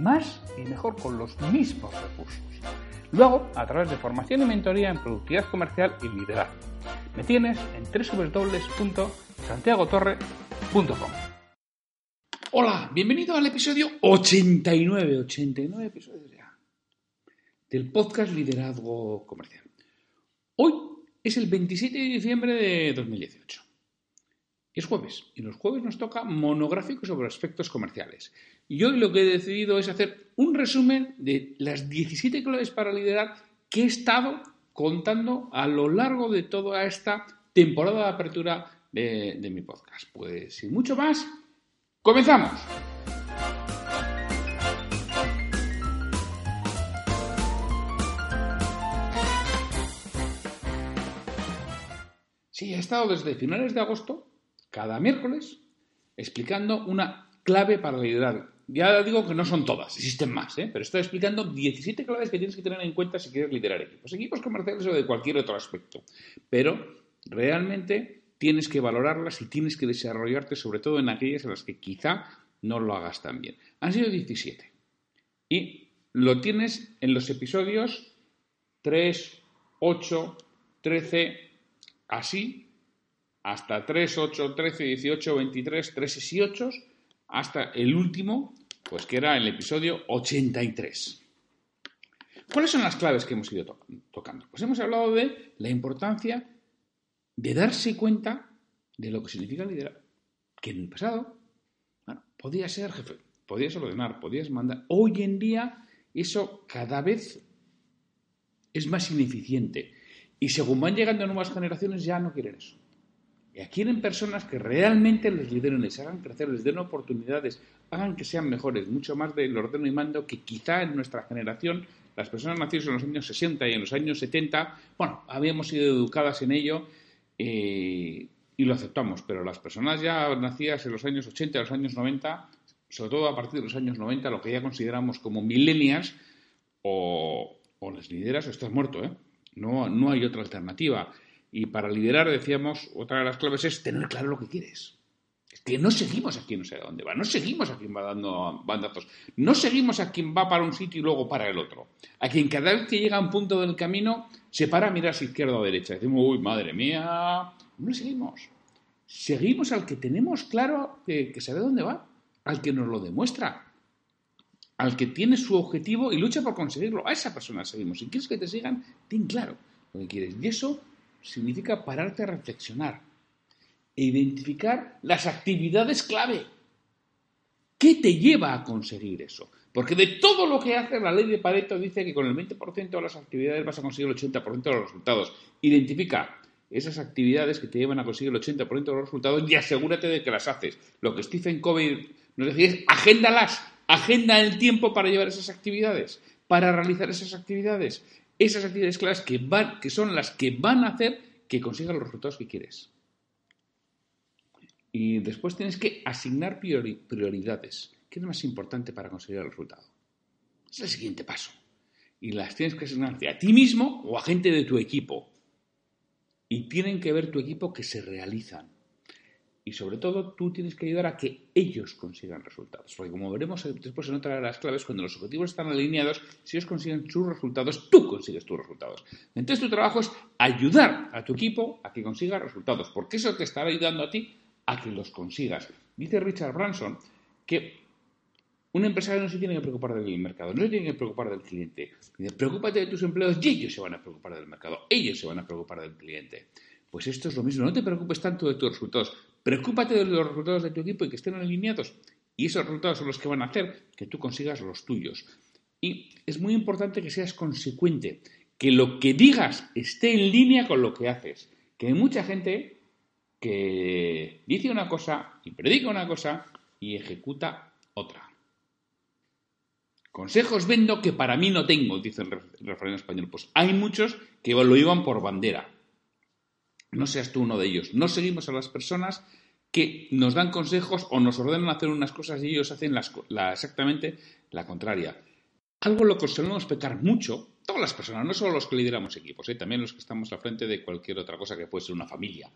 más y mejor con los mismos recursos. Lo hago a través de formación y mentoría en productividad comercial y liderazgo. Me tienes en www.santiagotorre.com. Hola, bienvenido al episodio 89, 89 episodios ya, del podcast Liderazgo Comercial. Hoy es el 27 de diciembre de 2018. Es jueves y los jueves nos toca monográfico sobre aspectos comerciales. Y hoy lo que he decidido es hacer un resumen de las 17 claves para liderar que he estado contando a lo largo de toda esta temporada de apertura de, mi podcast. Pues sin mucho más, comenzamos. Sí, he estado desde finales de agosto, cada miércoles, explicando una clave para liderar. Ya digo que no son todas, existen más, ¿eh? pero estoy explicando 17 claves que tienes que tener en cuenta si quieres liderar equipos, equipos comerciales o de cualquier otro aspecto. Pero realmente tienes que valorarlas y tienes que desarrollarte sobre todo en aquellas en las que quizá no lo hagas tan bien. Han sido 17. Y lo tienes en los episodios 3, 8, 13, Así, hasta 3, 8, 13, 18, 23, 3 y 8, hasta el último, pues que era el episodio 83. ¿Cuáles son las claves que hemos ido tocando? Pues hemos hablado de la importancia de darse cuenta de lo que significa liderar. Que en el pasado, bueno, podía ser jefe, podías ordenar, podías mandar. Hoy en día eso cada vez es más ineficiente. Y según van llegando nuevas generaciones ya no quieren eso. Ya quieren personas que realmente les lideren, les hagan crecer, les den oportunidades, hagan que sean mejores, mucho más del ordeno y mando que quizá en nuestra generación, las personas nacidas en los años 60 y en los años 70, bueno, habíamos sido educadas en ello eh, y lo aceptamos, pero las personas ya nacidas en los años 80 y los años 90, sobre todo a partir de los años 90, lo que ya consideramos como millennials, o, o les lideras o estás muerto, ¿eh? No, no hay otra alternativa. Y para liderar, decíamos, otra de las claves es tener claro lo que quieres. Es que no seguimos a quien no sé a dónde va, no seguimos a quien va dando bandazos, no seguimos a quien va para un sitio y luego para el otro. A quien cada vez que llega a un punto del camino se para a mirar a izquierda o derecha. Decimos, uy, madre mía, no seguimos. Seguimos al que tenemos claro que, que sabe dónde va, al que nos lo demuestra, al que tiene su objetivo y lucha por conseguirlo. A esa persona seguimos. Si quieres que te sigan, ten claro lo que quieres. Y eso significa pararte a reflexionar e identificar las actividades clave. ¿Qué te lleva a conseguir eso? Porque de todo lo que hace la ley de Pareto dice que con el 20% de las actividades vas a conseguir el 80% de los resultados. Identifica esas actividades que te llevan a conseguir el 80% de los resultados y asegúrate de que las haces. Lo que Stephen Covey nos decía es agéndalas, agenda el tiempo para llevar esas actividades, para realizar esas actividades. Esas actividades claras que, son las que van a hacer que consigas los resultados que quieres. Y después tienes que asignar prioridades. ¿Qué es más importante para conseguir el resultado? Es el siguiente paso. Y las tienes que asignar a ti mismo o a gente de tu equipo. Y tienen que ver tu equipo que se realizan. Y sobre todo, tú tienes que ayudar a que ellos consigan resultados. Porque como veremos después en otra de las claves, cuando los objetivos están alineados, si ellos consiguen sus resultados, tú consigues tus resultados. Entonces tu trabajo es ayudar a tu equipo a que consiga resultados, porque eso te estará ayudando a ti a que los consigas. Dice Richard Branson que un empresario no se tiene que preocupar del mercado, no se tiene que preocupar del cliente. Dice, preocúpate de tus empleados y ellos se van a preocupar del mercado, ellos se van a preocupar del cliente. Pues esto es lo mismo, no te preocupes tanto de tus resultados, preocúpate de los resultados de tu equipo y que estén alineados. Y esos resultados son los que van a hacer que tú consigas los tuyos. Y es muy importante que seas consecuente, que lo que digas esté en línea con lo que haces. Que hay mucha gente que dice una cosa y predica una cosa y ejecuta otra. Consejos vendo que para mí no tengo, dice el refrán español. Pues hay muchos que lo iban por bandera. No seas tú uno de ellos. No seguimos a las personas que nos dan consejos o nos ordenan hacer unas cosas y ellos hacen exactamente la contraria. Algo lo que solemos pecar mucho, todas las personas, no solo los que lideramos equipos, ¿eh? también los que estamos al frente de cualquier otra cosa que puede ser una familia,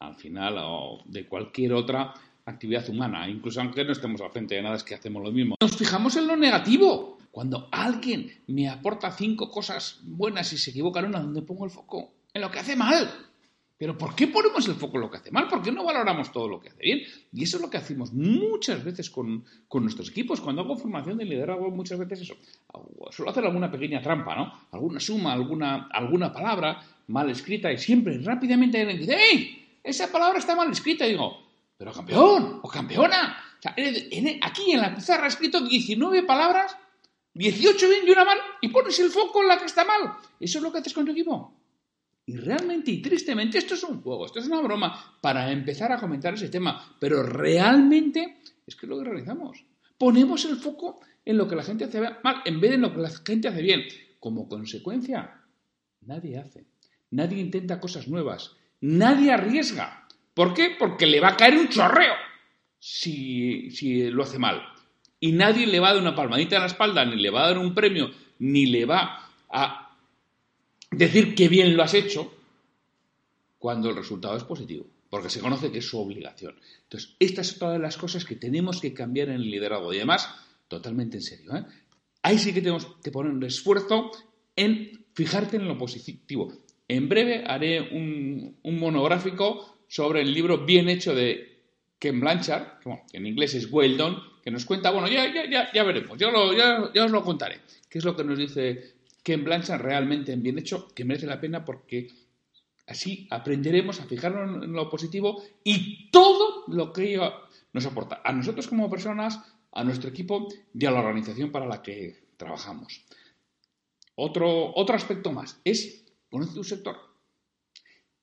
al final, o de cualquier otra actividad humana, incluso aunque no estemos al frente de nada, es que hacemos lo mismo. Nos fijamos en lo negativo. Cuando alguien me aporta cinco cosas buenas y se equivoca en una, ¿dónde pongo el foco? En lo que hace mal. Pero ¿por qué ponemos el foco en lo que hace mal? ¿Por qué no valoramos todo lo que hace bien? Y eso es lo que hacemos muchas veces con, nuestros equipos. Cuando hago formación de liderazgo, muchas veces eso. Suelo hacer alguna pequeña trampa, ¿no? Alguna suma, alguna, alguna palabra mal escrita y siempre rápidamente alguien dice ¡Ey! Esa palabra está mal escrita. Y digo, pero campeón o campeona. aquí en la pizarra ha escrito 19 palabras, 18 bien y una mal, y pones el foco en la que está mal. Eso es lo que haces con tu equipo. Y realmente y tristemente esto es un juego, esto es una broma para empezar a comentar ese tema, pero realmente es que es lo que realizamos. Ponemos el foco en lo que la gente hace mal en vez de en lo que la gente hace bien. Como consecuencia, nadie hace, nadie intenta cosas nuevas, nadie arriesga. ¿Por qué? Porque le va a caer un chorreo si, si lo hace mal. Y nadie le va a dar una palmadita en la espalda, ni le va a dar un premio, ni le va a decir que bien lo has hecho cuando el resultado es positivo, porque se conoce que es su obligación. Entonces, esta es otra de las cosas que tenemos que cambiar en el liderazgo y además, totalmente en serio. ¿eh? Ahí sí que tenemos que poner un esfuerzo en fijarte en lo positivo. En breve haré un, monográfico sobre el libro bien hecho de Ken Blanchard, que, en inglés es Well Done, que nos cuenta, bueno, ya, ya, ya, ya veremos, ya, ya os lo contaré, qué es lo que nos dice Ken Blanchard realmente en bien hecho, que merece la pena porque así aprenderemos a fijarnos en lo positivo y todo lo que ello nos aporta a nosotros como personas, a nuestro equipo y a la organización para la que trabajamos. Otro, otro aspecto más es conocer tu sector.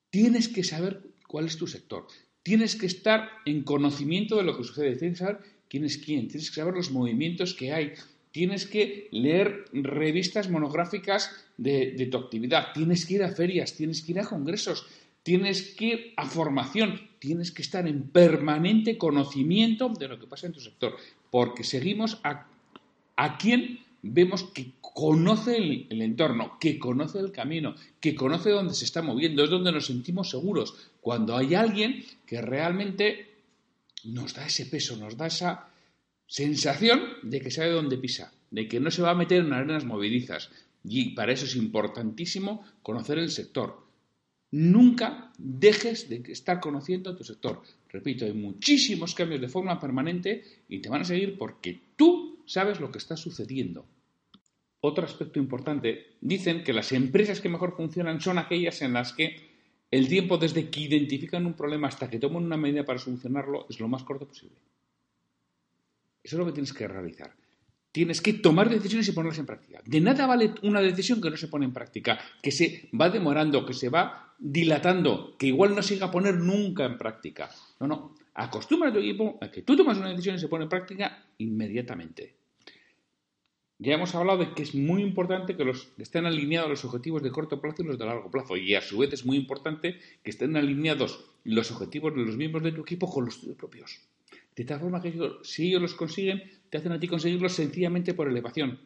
Tienes que saber cuál es tu sector. Tienes que estar en conocimiento de lo que sucede. Tienes que saber quién es quién. Tienes que saber los movimientos que hay tienes que leer revistas monográficas de, tu actividad, tienes que ir a ferias, tienes que ir a congresos, tienes que ir a formación, tienes que estar en permanente conocimiento de lo que pasa en tu sector, porque seguimos a, quien vemos que conoce el, el, entorno, que conoce el camino, que conoce dónde se está moviendo, es donde nos sentimos seguros. Cuando hay alguien que realmente nos da ese peso, nos da esa sensación de que sabe dónde pisa, de que no se va a meter en arenas movedizas. Y para eso es importantísimo conocer el sector. Nunca dejes de estar conociendo tu sector. Repito, hay muchísimos cambios de forma permanente y te van a seguir porque tú sabes lo que está sucediendo. Otro aspecto importante, dicen que las empresas que mejor funcionan son aquellas en las que el tiempo desde que identifican un problema hasta que toman una medida para solucionarlo es lo más corto posible. Eso es lo que tienes que realizar. Tienes que tomar decisiones y ponerlas en práctica. De nada vale una decisión que no se pone en práctica, que se va demorando, que se va dilatando, que igual no se a poner nunca en práctica. No, no. Acostumbra a tu equipo a que tú tomas una decisión y se pone en práctica inmediatamente. Ya hemos hablado de que es muy importante que, los, estén alineados los objetivos de corto plazo y los de largo plazo. Y a su vez es muy importante que estén alineados los objetivos de los miembros de tu equipo con los tuyos propios. De tal forma que si ellos los consiguen, te hacen a ti conseguirlos sencillamente por elevación.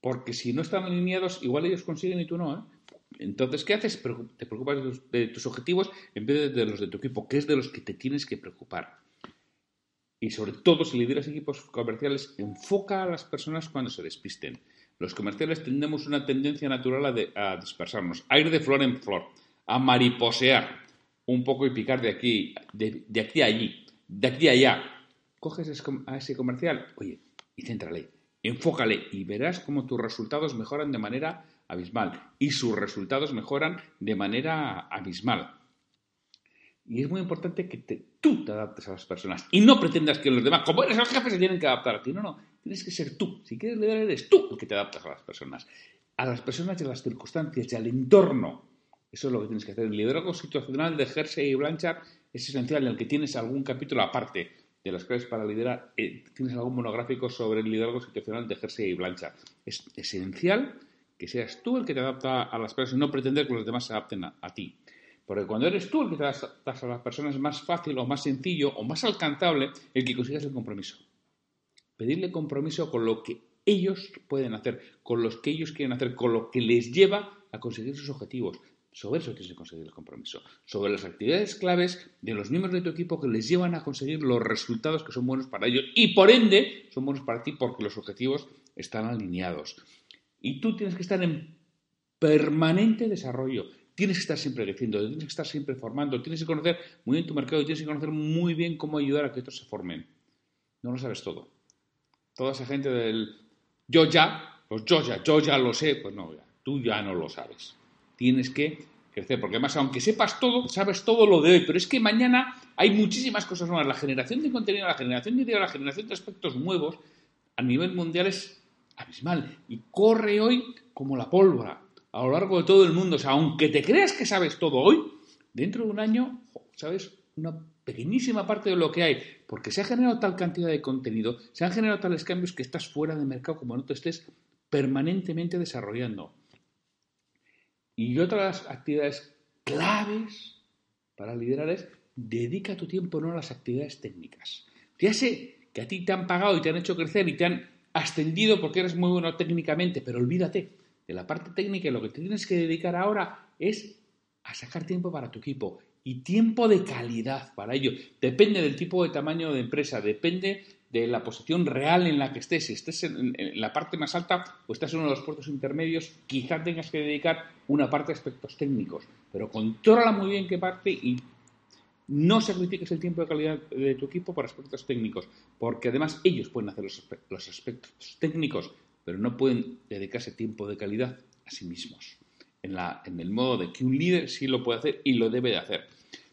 Porque si no están alineados, igual ellos consiguen y tú no. ¿eh? Entonces, ¿qué haces? Te preocupas de tus, objetivos en vez de, los de tu equipo, que es de los que te tienes que preocupar. Y sobre todo, si lideras equipos comerciales, enfoca a las personas cuando se despisten. Los comerciales tendemos una tendencia natural a, dispersarnos, a ir de flor en flor, a mariposear un poco y picar de aquí, de aquí a allí, de aquí a allá, coges a ese comercial, oye, y céntrale, enfócale y verás cómo tus resultados mejoran de manera abismal y sus resultados mejoran de manera abismal. Y es muy importante que tú te adaptes a las personas y no pretendas que los demás, como eres el jefe, se tienen que adaptar a ti. No, no, tienes que ser tú. Si quieres liderar, eres tú el que te adaptas a las personas. A las personas y a las circunstancias y al entorno. Eso es lo que tienes que hacer. El liderazgo situacional de Jersey y Blanchard es esencial, en el que tienes algún capítulo aparte de las claves para liderar, eh, tienes algún monográfico sobre el liderazgo situacional de Jersey y Blanchard. Es esencial que seas tú el que te adapta a las personas y no pretender que los demás se adapten a, ti. Porque cuando eres tú el que te adaptas a las personas es más fácil o más sencillo o más alcanzable el que consigas el compromiso. Pedirle compromiso con lo que ellos pueden hacer, con los que ellos quieren hacer, con lo que les lleva a conseguir sus objetivos. Sobre eso tienes que conseguir el compromiso. Sobre las actividades claves de los miembros de tu equipo que les llevan a conseguir los resultados que son buenos para ellos y por ende son buenos para ti porque los objetivos están alineados. Y tú tienes que estar en permanente desarrollo. Tienes que estar siempre creciendo, tienes que estar siempre formando, tienes que conocer muy bien tu mercado y tienes que conocer muy bien cómo ayudar a que otros se formen. No lo sabes todo. Toda esa gente del yo ya, pues yo ya, yo ya lo sé, pues no, tú ya no lo sabes tienes que crecer, porque además, aunque sepas todo, sabes todo lo de hoy, pero es que mañana hay muchísimas cosas nuevas. La generación de contenido, la generación de ideas, la generación de aspectos nuevos a nivel mundial es abismal y corre hoy como la pólvora a lo largo de todo el mundo. O sea, aunque te creas que sabes todo hoy, dentro de un año, sabes una pequeñísima parte de lo que hay, porque se ha generado tal cantidad de contenido, se han generado tales cambios que estás fuera de mercado como no te estés permanentemente desarrollando. Y otras actividades claves para liderar es dedica tu tiempo no a las actividades técnicas. Ya sé que a ti te han pagado y te han hecho crecer y te han ascendido porque eres muy bueno técnicamente, pero olvídate de la parte técnica y lo que te tienes que dedicar ahora es a sacar tiempo para tu equipo y tiempo de calidad para ello. Depende del tipo de tamaño de empresa, depende de la posición real en la que estés. Si estés en, la parte más alta o estás en uno de los puertos intermedios, quizás tengas que dedicar una parte a aspectos técnicos, pero controla muy bien qué parte y no sacrifiques el tiempo de calidad de tu equipo por aspectos técnicos, porque además ellos pueden hacer los, aspectos técnicos, pero no pueden dedicarse tiempo de calidad a sí mismos. En, en el modo de que un líder sí lo puede hacer y lo debe de hacer,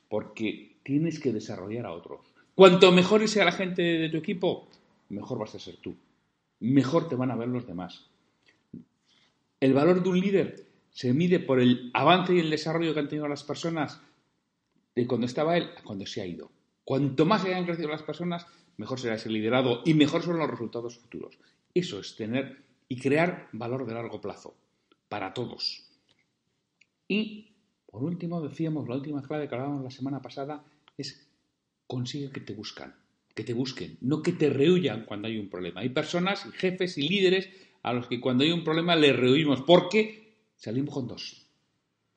porque tienes que desarrollar a otros Cuanto mejor sea la gente de tu equipo, mejor vas a ser tú. Mejor te van a ver los demás. El valor de un líder se mide por el avance y el desarrollo que han tenido las personas de cuando estaba él a cuando se ha ido. Cuanto más hayan crecido las personas, mejor será ese liderado y mejor son los resultados futuros. Eso es tener y crear valor de largo plazo para todos. Y, por último, decíamos, la última clave que hablábamos la semana pasada es consigue que te buscan, que te busquen, no que te rehuyan cuando hay un problema. Hay personas, jefes y líderes a los que cuando hay un problema les rehuimos porque salimos con dos.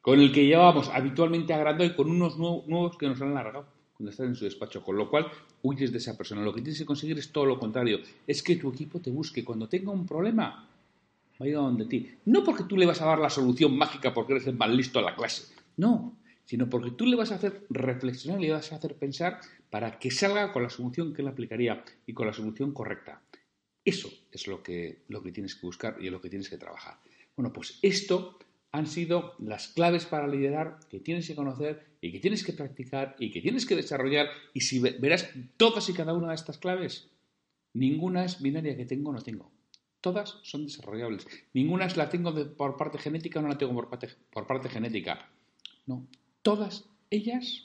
Con el que llevábamos habitualmente agrando y con unos nuevos que nos han largado cuando estás en su despacho, con lo cual huyes de esa persona. Lo que tienes que conseguir es todo lo contrario, es que tu equipo te busque. Cuando tenga un problema, vaya donde ti. No porque tú le vas a dar la solución mágica porque eres el más listo de la clase. No, sino porque tú le vas a hacer reflexionar y le vas a hacer pensar para que salga con la solución que él aplicaría y con la solución correcta. Eso es lo que, lo que tienes que buscar y es lo que tienes que trabajar. Bueno, pues esto han sido las claves para liderar que tienes que conocer y que tienes que practicar y que tienes que desarrollar. Y si verás todas y cada una de estas claves, ninguna es binaria que tengo o no tengo. Todas son desarrollables. Ninguna es la tengo por parte genética o no la tengo por parte, por parte genética. No, Todas ellas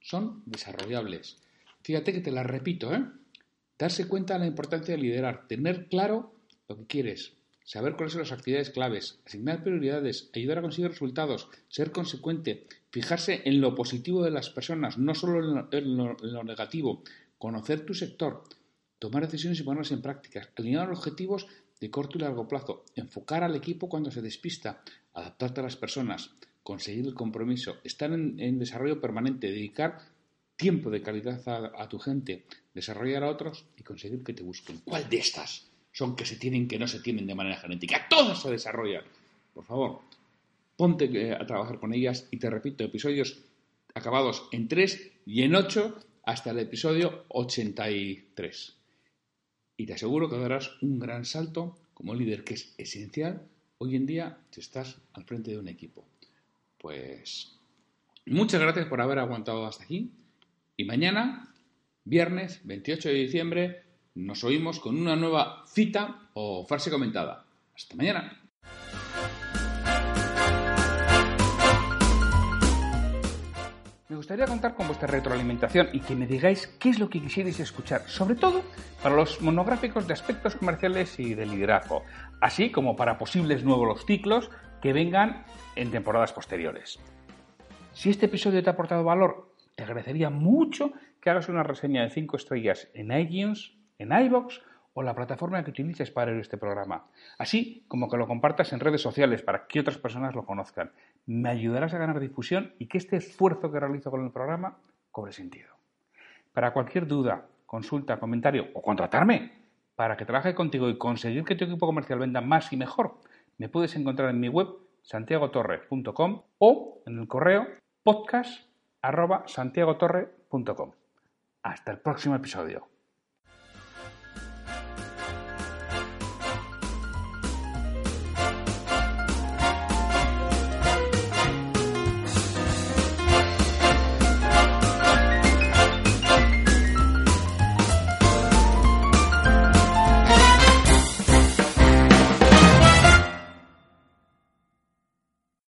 son desarrollables. Fíjate que te las repito, ¿eh? Darse cuenta de la importancia de liderar, tener claro lo que quieres, saber cuáles son las actividades claves, asignar prioridades, ayudar a conseguir resultados, ser consecuente, fijarse en lo positivo de las personas, no solo en lo, negativo, conocer tu sector, tomar decisiones y ponerlas en práctica, alinear objetivos de corto y largo plazo, enfocar al equipo cuando se despista, adaptarte a las personas, conseguir el compromiso, estar en, desarrollo permanente, dedicar tiempo de calidad a, tu gente, desarrollar a otros y conseguir que te busquen. ¿Cuál de estas son que se tienen, que no se tienen de manera genética? Todas se desarrollan. Por favor, ponte eh, a trabajar con ellas y te repito, episodios acabados en 3 y en 8 hasta el episodio 83. Y te aseguro que darás un gran salto como líder que es esencial hoy en día si estás al frente de un equipo. Pues muchas gracias por haber aguantado hasta aquí. Y mañana, viernes 28 de diciembre, nos oímos con una nueva cita o frase comentada. Hasta mañana. Me gustaría contar con vuestra retroalimentación y que me digáis qué es lo que quisierais escuchar, sobre todo para los monográficos de aspectos comerciales y de liderazgo, así como para posibles nuevos ciclos que vengan en temporadas posteriores. Si este episodio te ha aportado valor, te agradecería mucho que hagas una reseña de 5 estrellas en iTunes, en iBox o la plataforma que utilices para ver este programa, así como que lo compartas en redes sociales para que otras personas lo conozcan. Me ayudarás a ganar difusión y que este esfuerzo que realizo con el programa cobre sentido. Para cualquier duda, consulta, comentario o contratarme para que trabaje contigo y conseguir que tu equipo comercial venda más y mejor, me puedes encontrar en mi web santiagotorre.com o en el correo podcast.santiagotorre.com. Hasta el próximo episodio.